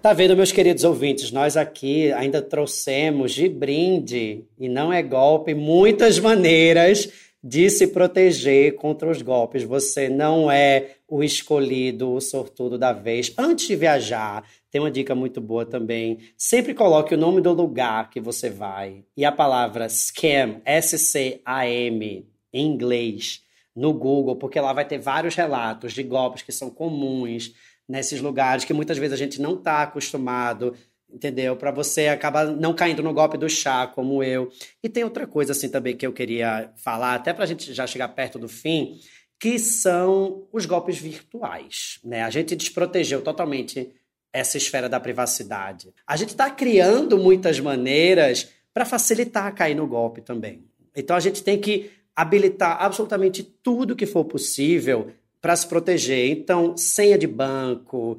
Tá vendo, meus queridos ouvintes? Nós aqui ainda trouxemos de brinde, e não é golpe, muitas maneiras de se proteger contra os golpes. Você não é o escolhido, o sortudo da vez. Antes de viajar, tem uma dica muito boa também. Sempre coloque o nome do lugar que você vai e a palavra scam, S-C-A-M, em inglês, no Google, porque lá vai ter vários relatos de golpes que são comuns nesses lugares que muitas vezes a gente não está acostumado entendeu? Para você acabar não caindo no golpe do chá, como eu. E tem outra coisa assim também que eu queria falar, até para a gente já chegar perto do fim, que são os golpes virtuais, né? A gente desprotegeu totalmente essa esfera da privacidade. A gente está criando muitas maneiras para facilitar cair no golpe também. Então a gente tem que habilitar absolutamente tudo que for possível para se proteger. Então, senha de banco,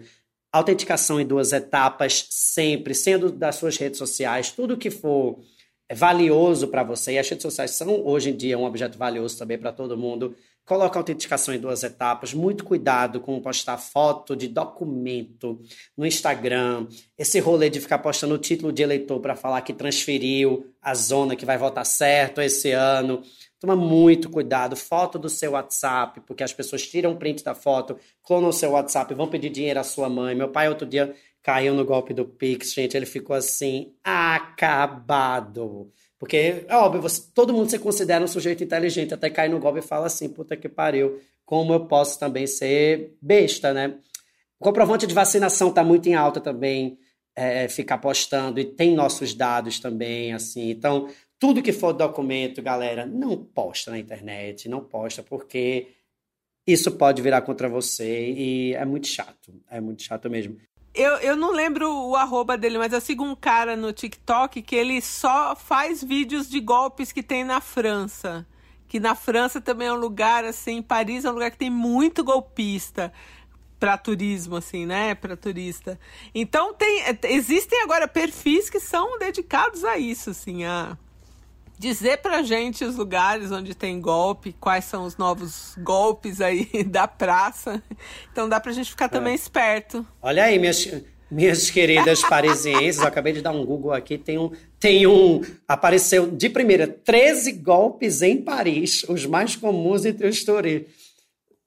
autenticação em duas etapas sempre, sendo das suas redes sociais, tudo que for valioso para você, e as redes sociais são hoje em dia um objeto valioso também para todo mundo, Coloca a autenticação em duas etapas. Muito cuidado com postar foto de documento no Instagram. Esse rolê de ficar postando o título de eleitor para falar que transferiu a zona que vai votar certo esse ano. Toma muito cuidado. Foto do seu WhatsApp, porque as pessoas tiram print da foto, clonam o seu WhatsApp, vão pedir dinheiro à sua mãe. Meu pai outro dia caiu no golpe do Pix, gente. Ele ficou assim, acabado. Porque, é óbvio, você, todo mundo se considera um sujeito inteligente, até cair no golpe e fala assim, puta que pariu, como eu posso também ser besta, né? O comprovante de vacinação está muito em alta também, é, ficar postando, e tem nossos dados também, assim. Então, tudo que for documento, galera, não posta na internet, não posta, porque isso pode virar contra você e é muito chato, é muito chato mesmo. Eu, eu não lembro o arroba dele, mas eu sigo um cara no TikTok que ele só faz vídeos de golpes que tem na França. Que na França também é um lugar, assim, Paris é um lugar que tem muito golpista para turismo, assim, né? Para turista. Então tem, existem agora perfis que são dedicados a isso, assim, a dizer pra gente os lugares onde tem golpe, quais são os novos golpes aí da praça. Então dá pra gente ficar é. também esperto. Olha aí, minhas, minhas queridas parisienses, eu acabei de dar um Google aqui, tem um, tem um, apareceu de primeira, 13 golpes em Paris, os mais comuns entre os turistas.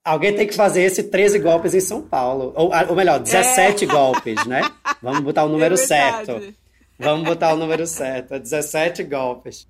Alguém tem que fazer esse 13 golpes em São Paulo. Ou, ou melhor, 17 é. golpes, né? Vamos botar o número é certo. Vamos botar o número certo. 17 golpes.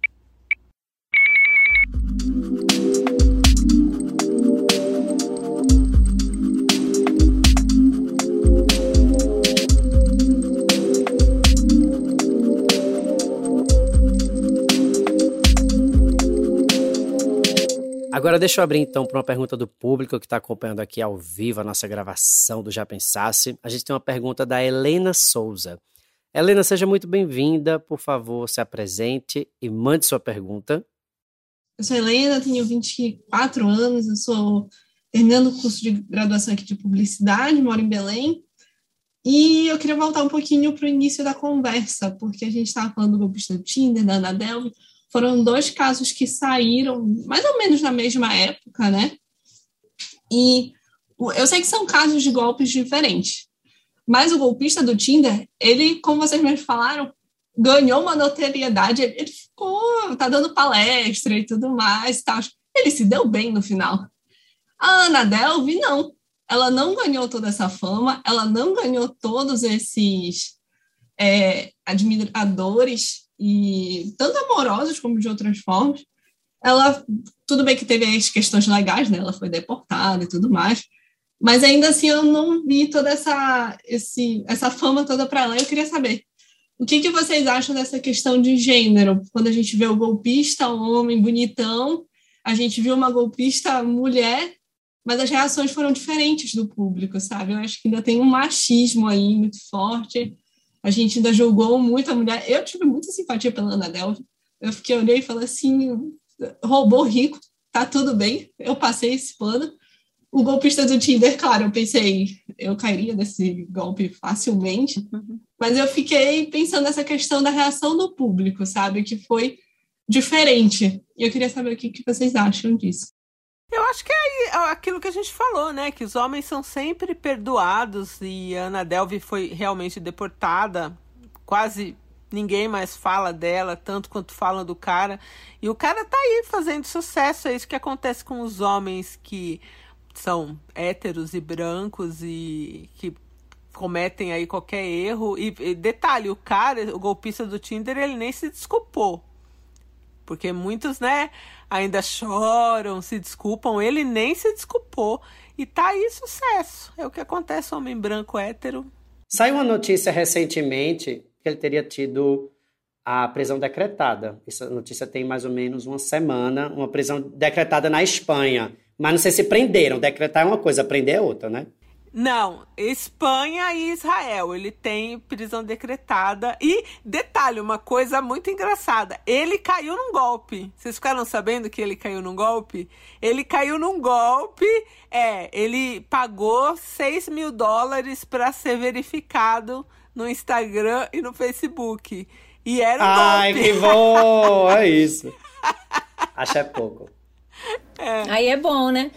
Agora deixa eu abrir então para uma pergunta do público que está acompanhando aqui ao vivo a nossa gravação do Já Pensasse. A gente tem uma pergunta da Helena Souza. Helena, seja muito bem-vinda. Por favor, se apresente e mande sua pergunta. Eu sou Helena, tenho 24 anos, eu sou terminando o curso de graduação aqui de publicidade, moro em Belém. E eu queria voltar um pouquinho para o início da conversa, porque a gente estava falando do golpista do Tinder, da Ana Delve, foram dois casos que saíram mais ou menos na mesma época, né? E eu sei que são casos de golpes diferentes, mas o golpista do Tinder, ele, como vocês mesmos falaram, ganhou uma notoriedade, ele ficou, tá dando palestra e tudo mais tal. Ele se deu bem no final. A Ana Delve, não. Ela não ganhou toda essa fama, ela não ganhou todos esses é, admiradores e tanto amorosos como de outras formas. Ela, tudo bem que teve as questões legais, né? Ela foi deportada e tudo mais, mas ainda assim eu não vi toda essa esse, essa fama toda para ela. Eu queria saber o que, que vocês acham dessa questão de gênero? Quando a gente vê o golpista, o homem bonitão, a gente viu uma golpista mulher, mas as reações foram diferentes do público, sabe? Eu acho que ainda tem um machismo aí muito forte. A gente ainda julgou muito a mulher. Eu tive muita simpatia pela Ana Delve. Eu fiquei, olhei e falei assim: roubou rico, tá tudo bem. Eu passei esse plano. O golpista do Tinder, claro, eu pensei, eu cairia nesse golpe facilmente, uhum. mas eu fiquei pensando nessa questão da reação do público, sabe? Que foi diferente. E eu queria saber o que, que vocês acham disso. Eu acho que é, é aquilo que a gente falou, né? Que os homens são sempre perdoados e a Ana Delve foi realmente deportada. Quase ninguém mais fala dela, tanto quanto falam do cara. E o cara tá aí fazendo sucesso. É isso que acontece com os homens que são héteros e brancos e que cometem aí qualquer erro. E, e detalhe, o cara, o golpista do Tinder, ele nem se desculpou. Porque muitos, né? ainda choram, se desculpam. Ele nem se desculpou. E tá aí sucesso. É o que acontece, homem branco hétero. Saiu uma notícia recentemente que ele teria tido a prisão decretada. Essa notícia tem mais ou menos uma semana, uma prisão decretada na Espanha. Mas não sei se prenderam. Decretar é uma coisa, prender é outra, né? Não, Espanha e Israel. Ele tem prisão decretada. E, detalhe, uma coisa muito engraçada: ele caiu num golpe. Vocês ficaram sabendo que ele caiu num golpe? Ele caiu num golpe. É, ele pagou 6 mil dólares para ser verificado no Instagram e no Facebook. E era um Ai, golpe. que bom! É isso. Acho é pouco. É. Aí é bom, né?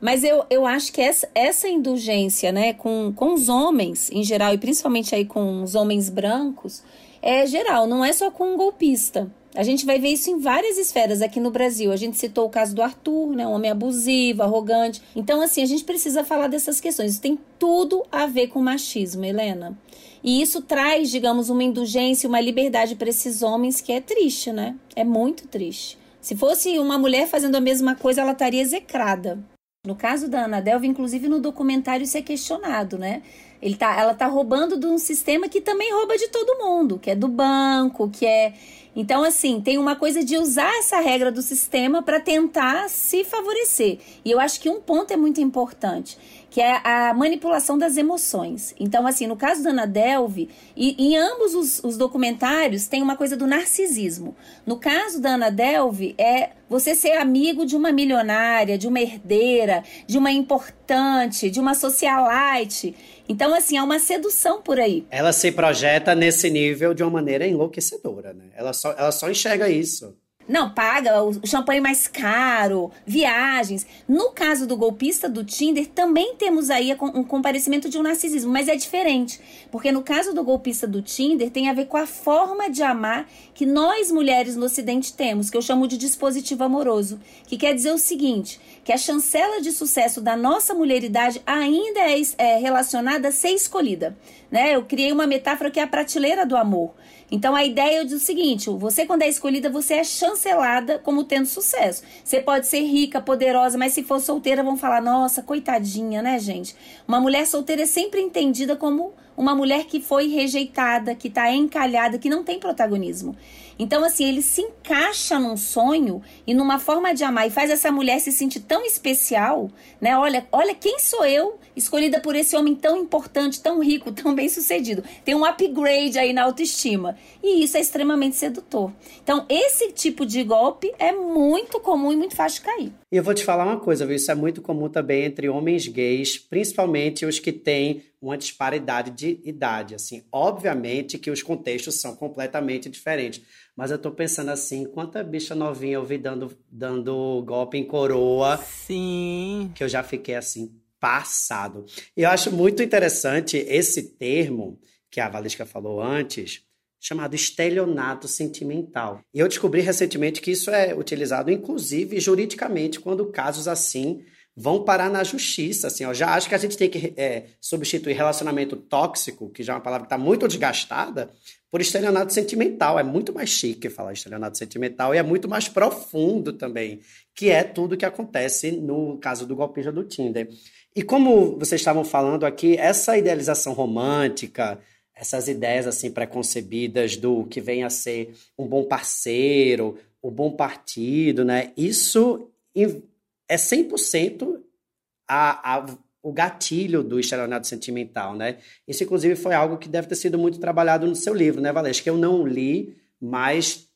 Mas eu, eu acho que essa, essa indulgência, né, com, com os homens em geral, e principalmente aí com os homens brancos, é geral, não é só com um golpista. A gente vai ver isso em várias esferas aqui no Brasil. A gente citou o caso do Arthur, né? Um homem abusivo, arrogante. Então, assim, a gente precisa falar dessas questões. Isso tem tudo a ver com machismo, Helena. E isso traz, digamos, uma indulgência, uma liberdade para esses homens que é triste, né? É muito triste. Se fosse uma mulher fazendo a mesma coisa, ela estaria execrada. No caso da Ana Delva, inclusive no documentário isso é questionado, né? Ele tá, ela tá roubando de um sistema que também rouba de todo mundo, que é do banco, que é. Então, assim, tem uma coisa de usar essa regra do sistema para tentar se favorecer. E eu acho que um ponto é muito importante que é a manipulação das emoções. Então, assim, no caso da Ana Delve, e em ambos os, os documentários tem uma coisa do narcisismo. No caso da Ana Delve, é você ser amigo de uma milionária, de uma herdeira, de uma importante, de uma socialite. Então, assim, é uma sedução por aí. Ela se projeta nesse nível de uma maneira enlouquecedora, né? Ela só, ela só enxerga isso. Não, paga o champanhe mais caro, viagens. No caso do golpista do Tinder, também temos aí um comparecimento de um narcisismo, mas é diferente. Porque no caso do golpista do Tinder, tem a ver com a forma de amar que nós mulheres no Ocidente temos, que eu chamo de dispositivo amoroso. Que quer dizer o seguinte: que a chancela de sucesso da nossa mulheridade ainda é, é relacionada a ser escolhida. Né? Eu criei uma metáfora que é a prateleira do amor. Então a ideia é o seguinte: você, quando é escolhida, você é chancelada como tendo sucesso. Você pode ser rica, poderosa, mas se for solteira, vão falar, nossa, coitadinha, né, gente? Uma mulher solteira é sempre entendida como uma mulher que foi rejeitada, que está encalhada, que não tem protagonismo. Então, assim, ele se encaixa num sonho e numa forma de amar e faz essa mulher se sentir tão especial, né? Olha, olha quem sou eu, escolhida por esse homem tão importante, tão rico, tão bem sucedido. Tem um upgrade aí na autoestima. E isso é extremamente sedutor. Então, esse tipo de golpe é muito comum e muito fácil de cair. E eu vou te falar uma coisa, viu? Isso é muito comum também entre homens gays, principalmente os que têm uma disparidade de idade. Assim, obviamente que os contextos são completamente diferentes. Mas eu tô pensando assim, quanta bicha novinha eu vi dando, dando golpe em coroa. Sim. Que eu já fiquei assim, passado. E eu acho muito interessante esse termo que a Valesca falou antes, chamado estelionato sentimental. E eu descobri recentemente que isso é utilizado, inclusive, juridicamente, quando casos assim vão parar na justiça. Assim, eu já acho que a gente tem que é, substituir relacionamento tóxico, que já é uma palavra que está muito desgastada, por estelionato sentimental. É muito mais chique falar estelionato sentimental e é muito mais profundo também, que é tudo que acontece no caso do golpista do Tinder. E como vocês estavam falando aqui, essa idealização romântica, essas ideias assim preconcebidas do que vem a ser um bom parceiro, o um bom partido, né? Isso é 100% a, a, o gatilho do estelionato sentimental, né? Isso, inclusive, foi algo que deve ter sido muito trabalhado no seu livro, né, Valesca? Eu não li, mas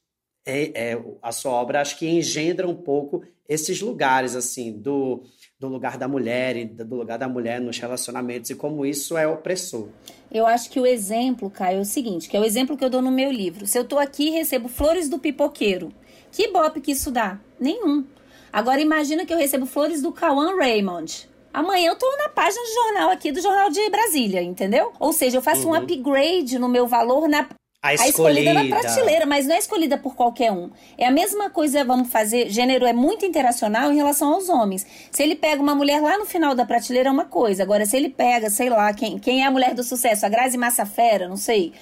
é, é, a sua obra acho que engendra um pouco esses lugares, assim, do, do lugar da mulher e do lugar da mulher nos relacionamentos e como isso é opressor. Eu acho que o exemplo, Caio, é o seguinte, que é o exemplo que eu dou no meu livro. Se eu tô aqui e recebo flores do pipoqueiro, que bope que isso dá? Nenhum. Agora imagina que eu recebo flores do Cauã Raymond. Amanhã eu tô na página de jornal aqui do Jornal de Brasília, entendeu? Ou seja, eu faço uhum. um upgrade no meu valor na a escolhida. a escolhida na prateleira, mas não é escolhida por qualquer um. É a mesma coisa, vamos fazer, gênero é muito interacional em relação aos homens. Se ele pega uma mulher lá no final da prateleira é uma coisa, agora se ele pega, sei lá, quem, quem é a mulher do sucesso, a Grazi Massafera, não sei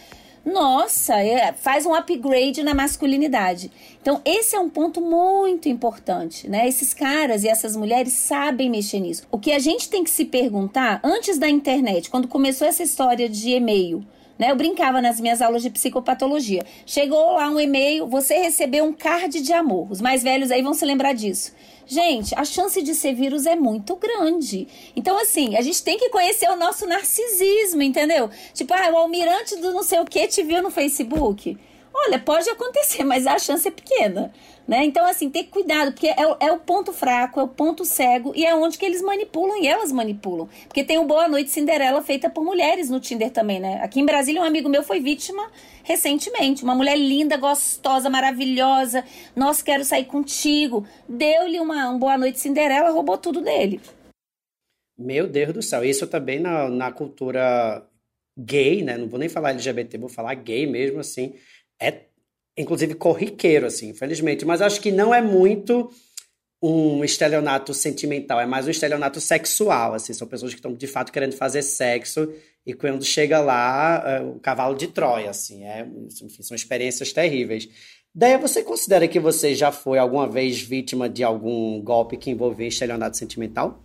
nossa, é, faz um upgrade na masculinidade. Então, esse é um ponto muito importante, né? Esses caras e essas mulheres sabem mexer nisso. O que a gente tem que se perguntar antes da internet, quando começou essa história de e-mail, né? Eu brincava nas minhas aulas de psicopatologia. Chegou lá um e-mail, você recebeu um card de amor. Os mais velhos aí vão se lembrar disso. Gente, a chance de ser vírus é muito grande. Então, assim, a gente tem que conhecer o nosso narcisismo, entendeu? Tipo, ah, o almirante do não sei o que te viu no Facebook. Olha, pode acontecer, mas a chance é pequena. Né? Então, assim, ter cuidado, porque é, é, o ponto fraco, é o ponto cego, e é onde que eles manipulam e elas manipulam. Porque tem o Boa Noite Cinderela feita por mulheres no Tinder também, né? Aqui em Brasília, um amigo meu foi vítima recentemente. Uma mulher linda, gostosa, maravilhosa. Nossa, quero sair contigo. Deu-lhe uma um Boa Noite Cinderela, roubou tudo dele. Meu Deus do céu, isso também na, na cultura gay, né? Não vou nem falar LGBT, vou falar gay mesmo, assim. É inclusive corriqueiro, assim, infelizmente. Mas acho que não é muito um estelionato sentimental, é mais um estelionato sexual, assim. São pessoas que estão, de fato, querendo fazer sexo e quando chega lá, é o cavalo de Troia, assim. É, enfim, são experiências terríveis. Daí você considera que você já foi alguma vez vítima de algum golpe que envolvia estelionato sentimental?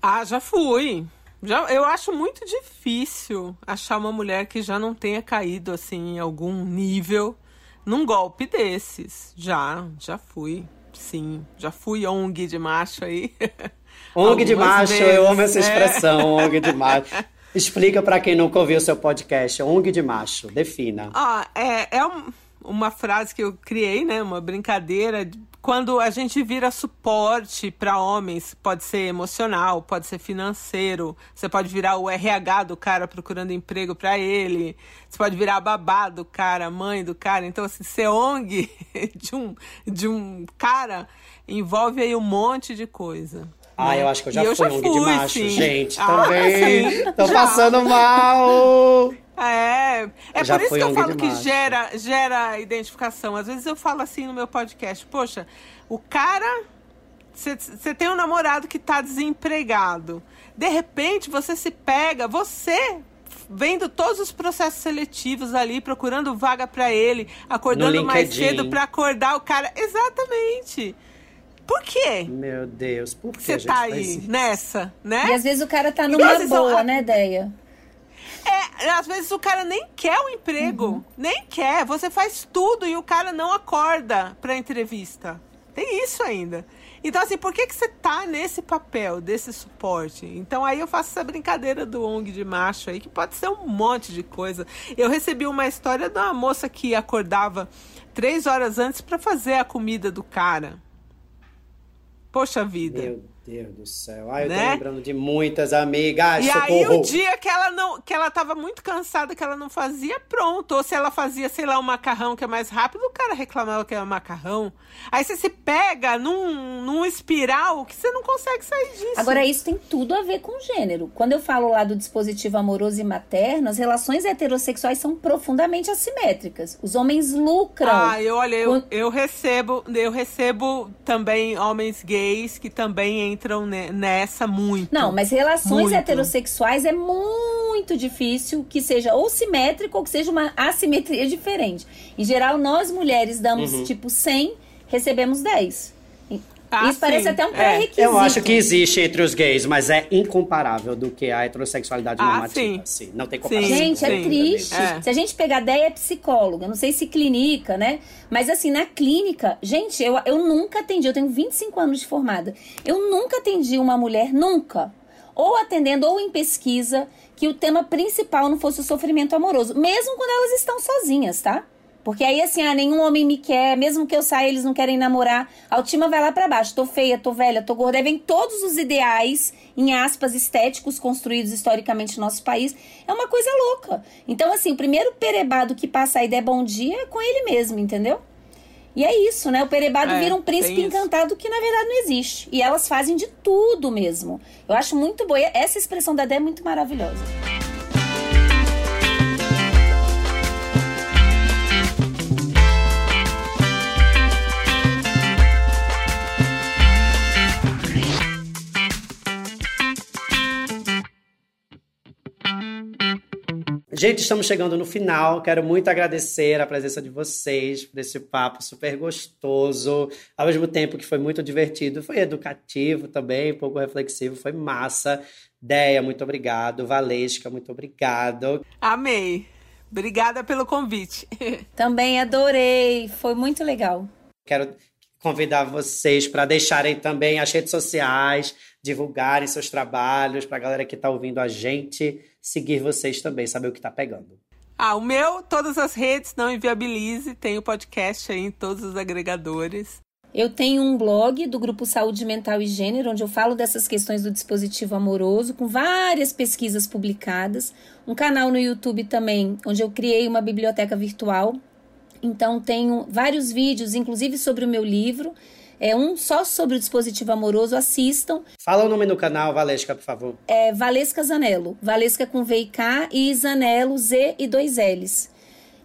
Ah, já fui. Já, eu acho muito difícil achar uma mulher que já não tenha caído assim em algum nível num golpe desses. Já, já fui. Sim, já fui ONG de macho aí. ONG de macho, vezes, eu amo essa é. expressão, é. ONG de macho. Explica para quem nunca ouviu o seu podcast, ONG de macho, defina. Ah, é, é um, uma frase que eu criei, né, uma brincadeira quando a gente vira suporte para homens, pode ser emocional, pode ser financeiro, você pode virar o RH do cara procurando emprego para ele, você pode virar babá do cara, mãe do cara. Então, assim, ser ONG de um, de um cara envolve aí um monte de coisa. Ah, né? eu acho que eu já e fui eu já ONG fui, de macho, sim. gente, ah, também. Sim, Tô já. passando mal. É, é por isso que eu falo que gera, gera identificação. Às vezes eu falo assim no meu podcast, poxa, o cara. Você tem um namorado que tá desempregado. De repente você se pega, você vendo todos os processos seletivos ali, procurando vaga para ele, acordando mais cedo para acordar o cara. Exatamente. Por quê? Meu Deus, por que você tá aí nessa, né? E às vezes o cara tá numa boa, né, Deia? É, às vezes o cara nem quer o emprego, uhum. nem quer. Você faz tudo e o cara não acorda pra entrevista. Tem isso ainda. Então, assim, por que, que você tá nesse papel, desse suporte? Então, aí eu faço essa brincadeira do ONG de macho aí, que pode ser um monte de coisa. Eu recebi uma história de uma moça que acordava três horas antes para fazer a comida do cara. Poxa vida. Meu Deus do céu. Ai, eu né? tô lembrando de muitas amigas. E socorro. aí o dia que ela não, que ela tava muito cansada, que ela não fazia, pronto. Ou se ela fazia, sei lá, um macarrão que é mais rápido, o cara reclamava que era um macarrão. Aí você se pega num, num espiral que você não consegue sair disso. Agora, isso tem tudo a ver com gênero. Quando eu falo lá do dispositivo amoroso e materno, as relações heterossexuais são profundamente assimétricas. Os homens lucram. Ah, eu olha, eu, eu recebo, eu recebo também homens gays que também entram nessa muito. Não, mas relações muito. heterossexuais é muito difícil que seja ou simétrico ou que seja uma assimetria diferente. Em geral, nós mulheres damos uhum. tipo 100, recebemos 10. Ah, Isso sim. parece até um é. pré-requisito. Eu acho que existe entre os gays, mas é incomparável do que a heterossexualidade ah, normativa. Sim. sim. Não tem comparação. Gente, é triste. É. Se a gente pegar a ideia é psicóloga, não sei se clínica, né? Mas assim, na clínica, gente, eu, eu nunca atendi, eu tenho 25 anos de formada. Eu nunca atendi uma mulher, nunca. Ou atendendo ou em pesquisa, que o tema principal não fosse o sofrimento amoroso. Mesmo quando elas estão sozinhas, tá? Porque aí, assim, ah, nenhum homem me quer, mesmo que eu saia, eles não querem namorar. A autoestima vai lá para baixo. Tô feia, tô velha, tô gorda. Aí vem todos os ideais, em aspas, estéticos construídos historicamente no nosso país. É uma coisa louca. Então, assim, o primeiro perebado que passa a ideia bom dia é com ele mesmo, entendeu? E é isso, né? O perebado é, vira um príncipe encantado que na verdade não existe. E elas fazem de tudo mesmo. Eu acho muito boa. Essa expressão da Dé é muito maravilhosa. Gente, estamos chegando no final. Quero muito agradecer a presença de vocês por esse papo super gostoso, ao mesmo tempo que foi muito divertido, foi educativo também, um pouco reflexivo, foi massa. Deia, muito obrigado. Valesca, muito obrigado. Amei. Obrigada pelo convite. Também adorei, foi muito legal. Quero convidar vocês para deixarem também as redes sociais, divulgarem seus trabalhos para a galera que está ouvindo a gente seguir vocês também, saber o que está pegando. Ah, o meu, todas as redes, não inviabilize, tem o podcast aí em todos os agregadores. Eu tenho um blog do grupo Saúde Mental e Gênero, onde eu falo dessas questões do dispositivo amoroso, com várias pesquisas publicadas. Um canal no YouTube também, onde eu criei uma biblioteca virtual. Então, tenho vários vídeos, inclusive sobre o meu livro. É um só sobre o dispositivo amoroso, assistam. Fala o nome do canal, Valesca, por favor. É Valesca Zanello. Valesca com V e K e Zanello Z e dois L's.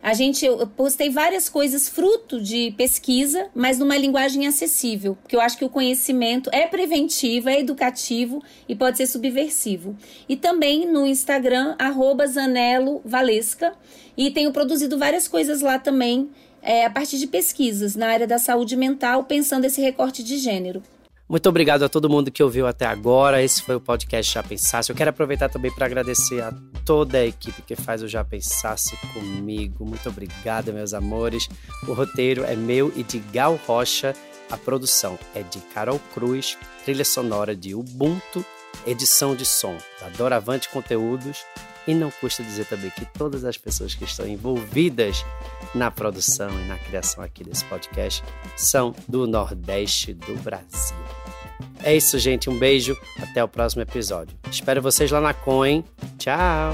A gente eu postei várias coisas fruto de pesquisa, mas numa linguagem acessível, porque eu acho que o conhecimento é preventivo, é educativo e pode ser subversivo. E também no Instagram @zanello_valesca e tenho produzido várias coisas lá também é, a partir de pesquisas na área da saúde mental, pensando esse recorte de gênero. Muito obrigado a todo mundo que ouviu até agora. Esse foi o podcast Já Pensasse. Eu quero aproveitar também para agradecer a toda a equipe que faz o Já Pensasse comigo. Muito obrigado, meus amores. O roteiro é meu e de Gal Rocha. A produção é de Carol Cruz, trilha sonora de Ubuntu, edição de som da Doravante Conteúdos e não custa dizer também que todas as pessoas que estão envolvidas na produção e na criação aqui desse podcast são do Nordeste do Brasil. É isso, gente. Um beijo. Até o próximo episódio. Espero vocês lá na Coin. Tchau!